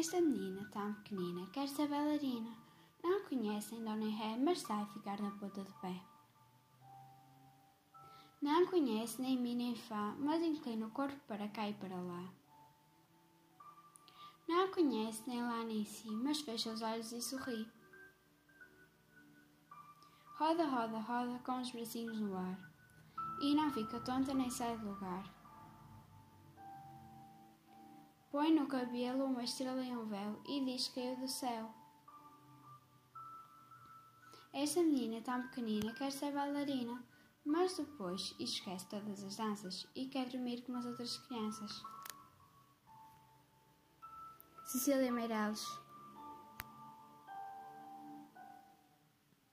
Esta menina tão pequenina quer ser bailarina. Não conhecem Dona Ré, mas sai ficar na ponta do pé. Não conhece nem mim nem Fá, mas inclina o corpo para cá e para lá. Não conhece nem lá nem si, mas fecha os olhos e sorri. Roda, roda, roda com os bracinhos no ar. E não fica tonta nem sai do lugar. Põe no cabelo uma estrela e um véu e diz que caiu do céu. Esta menina tão pequenina quer ser bailarina, mas depois esquece todas as danças e quer dormir como as outras crianças. Cecília Meirelles